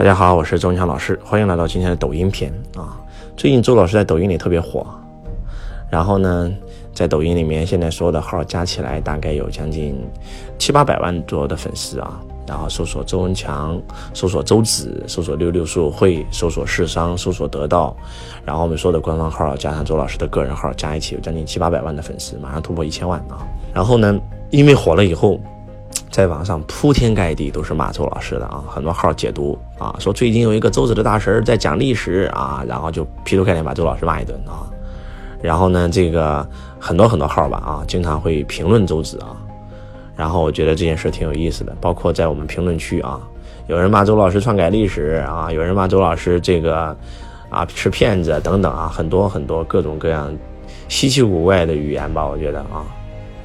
大家好，我是周文强老师，欢迎来到今天的抖音篇啊。最近周老师在抖音里特别火，然后呢，在抖音里面现在所有的号加起来大概有将近七八百万左右的粉丝啊。然后搜索周文强，搜索周子，搜索六六书会，搜索世商，搜索得到，然后我们所有的官方号加上周老师的个人号加一起有将近七八百万的粉丝，马上突破一千万啊。然后呢，因为火了以后。在网上铺天盖地都是骂周老师的啊，很多号解读啊，说最近有一个周子的大神在讲历史啊，然后就劈头盖脸把周老师骂一顿啊。然后呢，这个很多很多号吧啊，经常会评论周子啊。然后我觉得这件事挺有意思的，包括在我们评论区啊，有人骂周老师篡改历史啊，有人骂周老师这个啊是骗子等等啊，很多很多各种各样稀奇古怪的语言吧，我觉得啊。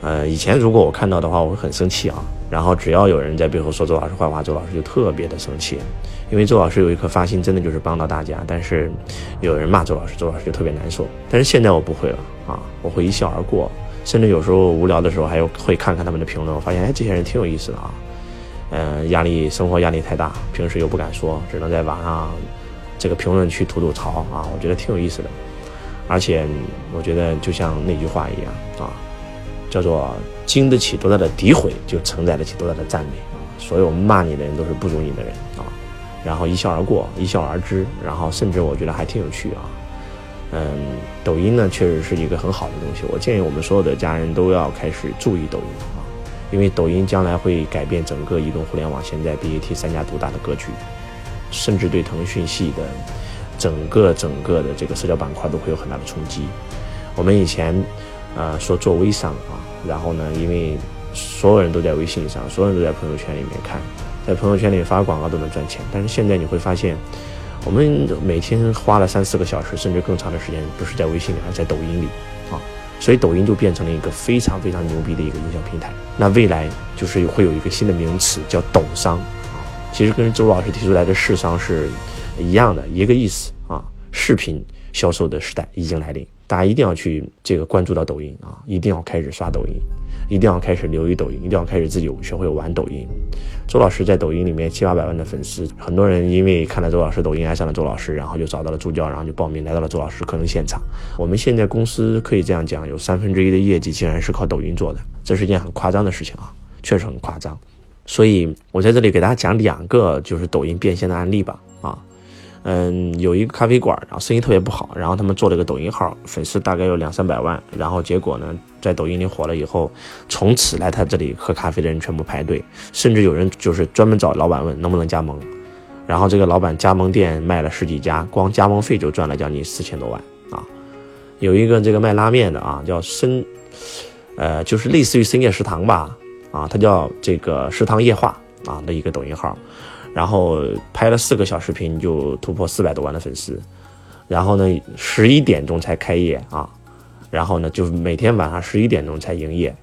呃，以前如果我看到的话，我会很生气啊。然后只要有人在背后说周老师坏话，周老师就特别的生气，因为周老师有一颗发心，真的就是帮到大家。但是有人骂周老师，周老师就特别难受。但是现在我不会了啊，我会一笑而过，甚至有时候无聊的时候还有会看看他们的评论，我发现哎，这些人挺有意思的啊。嗯，压力生活压力太大，平时又不敢说，只能在网上这个评论区吐吐槽啊，我觉得挺有意思的。而且我觉得就像那句话一样啊。叫做经得起多大的诋毁，就承载得起多大的赞美啊！所有骂你的人都是不如你的人啊！然后一笑而过，一笑而之，然后甚至我觉得还挺有趣啊。嗯，抖音呢确实是一个很好的东西，我建议我们所有的家人都要开始注意抖音啊，因为抖音将来会改变整个移动互联网现在 BAT 三家独大的格局，甚至对腾讯系的整个整个的这个社交板块都会有很大的冲击。我们以前。啊，说做微商啊，然后呢，因为所有人都在微信上，所有人都在朋友圈里面看，在朋友圈里发广告都能赚钱。但是现在你会发现，我们每天花了三四个小时，甚至更长的时间，不是在微信里，而在抖音里啊。所以抖音就变成了一个非常非常牛逼的一个营销平台。那未来就是会有一个新的名词叫抖商啊，其实跟周老师提出来的视商是一样的一个意思啊。视频销售的时代已经来临。大家一定要去这个关注到抖音啊！一定要开始刷抖音，一定要开始留意抖音，一定要开始自己学会玩抖音。周老师在抖音里面七八百万的粉丝，很多人因为看了周老师抖音爱上了周老师，然后就找到了助教，然后就报名来到了周老师课程现场。我们现在公司可以这样讲，有三分之一的业绩竟然是靠抖音做的，这是一件很夸张的事情啊，确实很夸张。所以我在这里给大家讲两个就是抖音变现的案例吧。嗯，有一个咖啡馆，然后生意特别不好，然后他们做了一个抖音号，粉丝大概有两三百万，然后结果呢，在抖音里火了以后，从此来他这里喝咖啡的人全部排队，甚至有人就是专门找老板问能不能加盟，然后这个老板加盟店卖了十几家，光加盟费就赚了将近四千多万啊。有一个这个卖拉面的啊，叫深，呃，就是类似于深夜食堂吧，啊，他叫这个食堂夜话啊的一个抖音号。然后拍了四个小视频就突破四百多万的粉丝，然后呢十一点钟才开业啊，然后呢就每天晚上十一点钟才营业，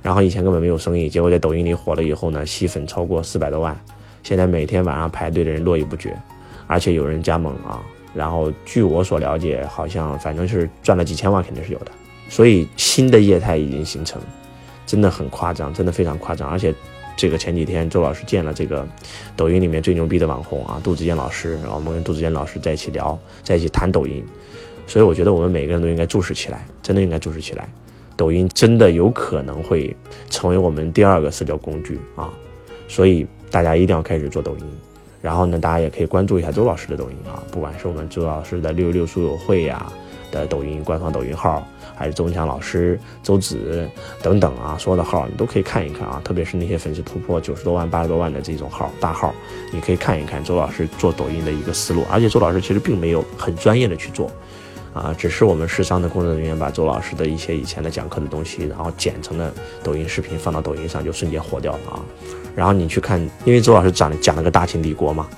然后以前根本没有生意，结果在抖音里火了以后呢，吸粉超过四百多万，现在每天晚上排队的人络绎不绝，而且有人加盟啊，然后据我所了解，好像反正是赚了几千万肯定是有的，所以新的业态已经形成，真的很夸张，真的非常夸张，而且。这个前几天周老师见了这个抖音里面最牛逼的网红啊，杜子健老师，然后我们跟杜子健老师在一起聊，在一起谈抖音，所以我觉得我们每个人都应该重视起来，真的应该重视起来。抖音真的有可能会成为我们第二个社交工具啊，所以大家一定要开始做抖音。然后呢，大家也可以关注一下周老师的抖音啊，不管是我们周老师的六六书友会呀。的抖音官方抖音号，还是周文强老师、周子等等啊，所有的号你都可以看一看啊。特别是那些粉丝突破九十多万、八十多万的这种号大号，你可以看一看周老师做抖音的一个思路。而且周老师其实并没有很专业的去做，啊，只是我们视商的工作人员把周老师的一些以前的讲课的东西，然后剪成了抖音视频放到抖音上，就瞬间火掉了啊。然后你去看，因为周老师讲讲了个大秦帝国嘛。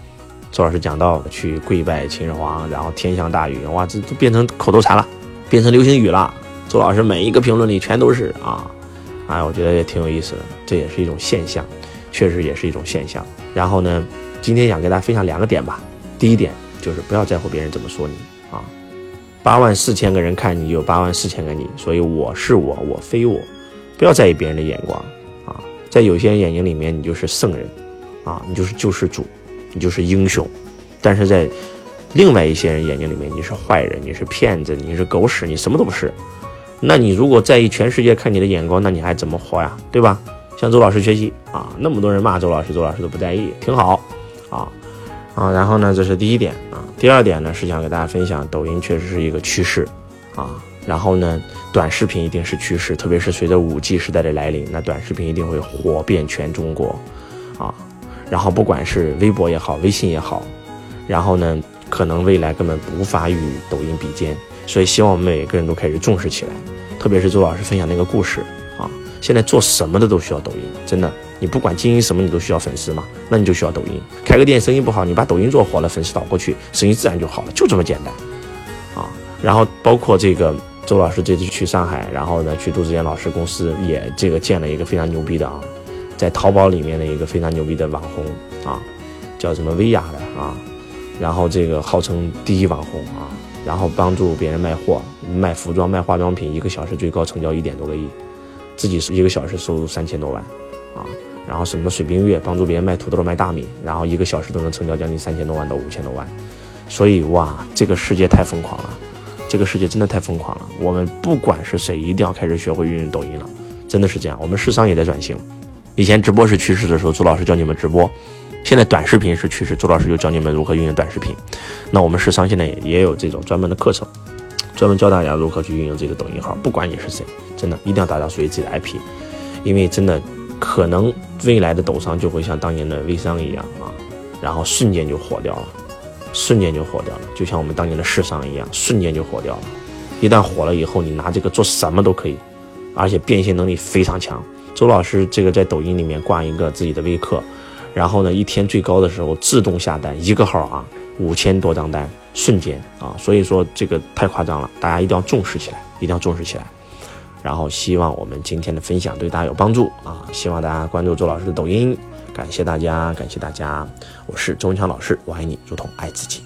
周老师讲到去跪拜秦始皇，然后天降大雨，哇，这都变成口头禅了，变成流行语了。周老师每一个评论里全都是啊，哎，我觉得也挺有意思的，这也是一种现象，确实也是一种现象。然后呢，今天想给大家分享两个点吧。第一点就是不要在乎别人怎么说你啊，八万四千个人看你，有八万四千个你，所以我是我，我非我，不要在意别人的眼光啊，在有些人眼睛里面你就是圣人啊，你就是救世主。你就是英雄，但是在另外一些人眼睛里面，你是坏人，你是骗子，你是狗屎，你什么都不是。那你如果在意全世界看你的眼光，那你还怎么活呀？对吧？向周老师学习啊！那么多人骂周老师，周老师都不在意，挺好啊啊！然后呢，这是第一点啊。第二点呢，是想给大家分享，抖音确实是一个趋势啊。然后呢，短视频一定是趋势，特别是随着五 G 时代的来临，那短视频一定会火遍全中国啊。然后不管是微博也好，微信也好，然后呢，可能未来根本无法与抖音比肩。所以希望我们每个人都开始重视起来，特别是周老师分享那个故事啊。现在做什么的都需要抖音，真的，你不管经营什么，你都需要粉丝嘛，那你就需要抖音。开个店生意不好，你把抖音做火了，粉丝导过去，生意自然就好了，就这么简单啊。然后包括这个周老师这次去上海，然后呢去杜志远老师公司也这个建了一个非常牛逼的啊，在淘宝里面的一个非常牛逼的网红啊，叫什么薇娅的啊，然后这个号称第一网红啊。然后帮助别人卖货、卖服装、卖化妆品，一个小时最高成交一点多个亿，自己是一个小时收入三千多万，啊，然后什么水冰月帮助别人卖土豆、卖大米，然后一个小时都能成交将近三千多万到五千多万，所以哇，这个世界太疯狂了，这个世界真的太疯狂了。我们不管是谁，一定要开始学会运用抖音了，真的是这样。我们市商也在转型，以前直播是趋势的时候，朱老师教你们直播。现在短视频是趋势，朱老师就教你们如何运营短视频。那我们市商现在也有这种专门的课程，专门教大家如何去运用这个抖音号。不管你是谁，真的一定要打造属于自己的 IP，因为真的可能未来的抖商就会像当年的微商一样啊，然后瞬间就火掉了，瞬间就火掉了，就像我们当年的市商一样，瞬间就火掉了。一旦火了以后，你拿这个做什么都可以，而且变现能力非常强。周老师这个在抖音里面挂一个自己的微课。然后呢，一天最高的时候自动下单一个号啊，五千多张单，瞬间啊，所以说这个太夸张了，大家一定要重视起来，一定要重视起来。然后希望我们今天的分享对大家有帮助啊，希望大家关注周老师的抖音，感谢大家，感谢大家，我是周文强老师，我爱你如同爱自己。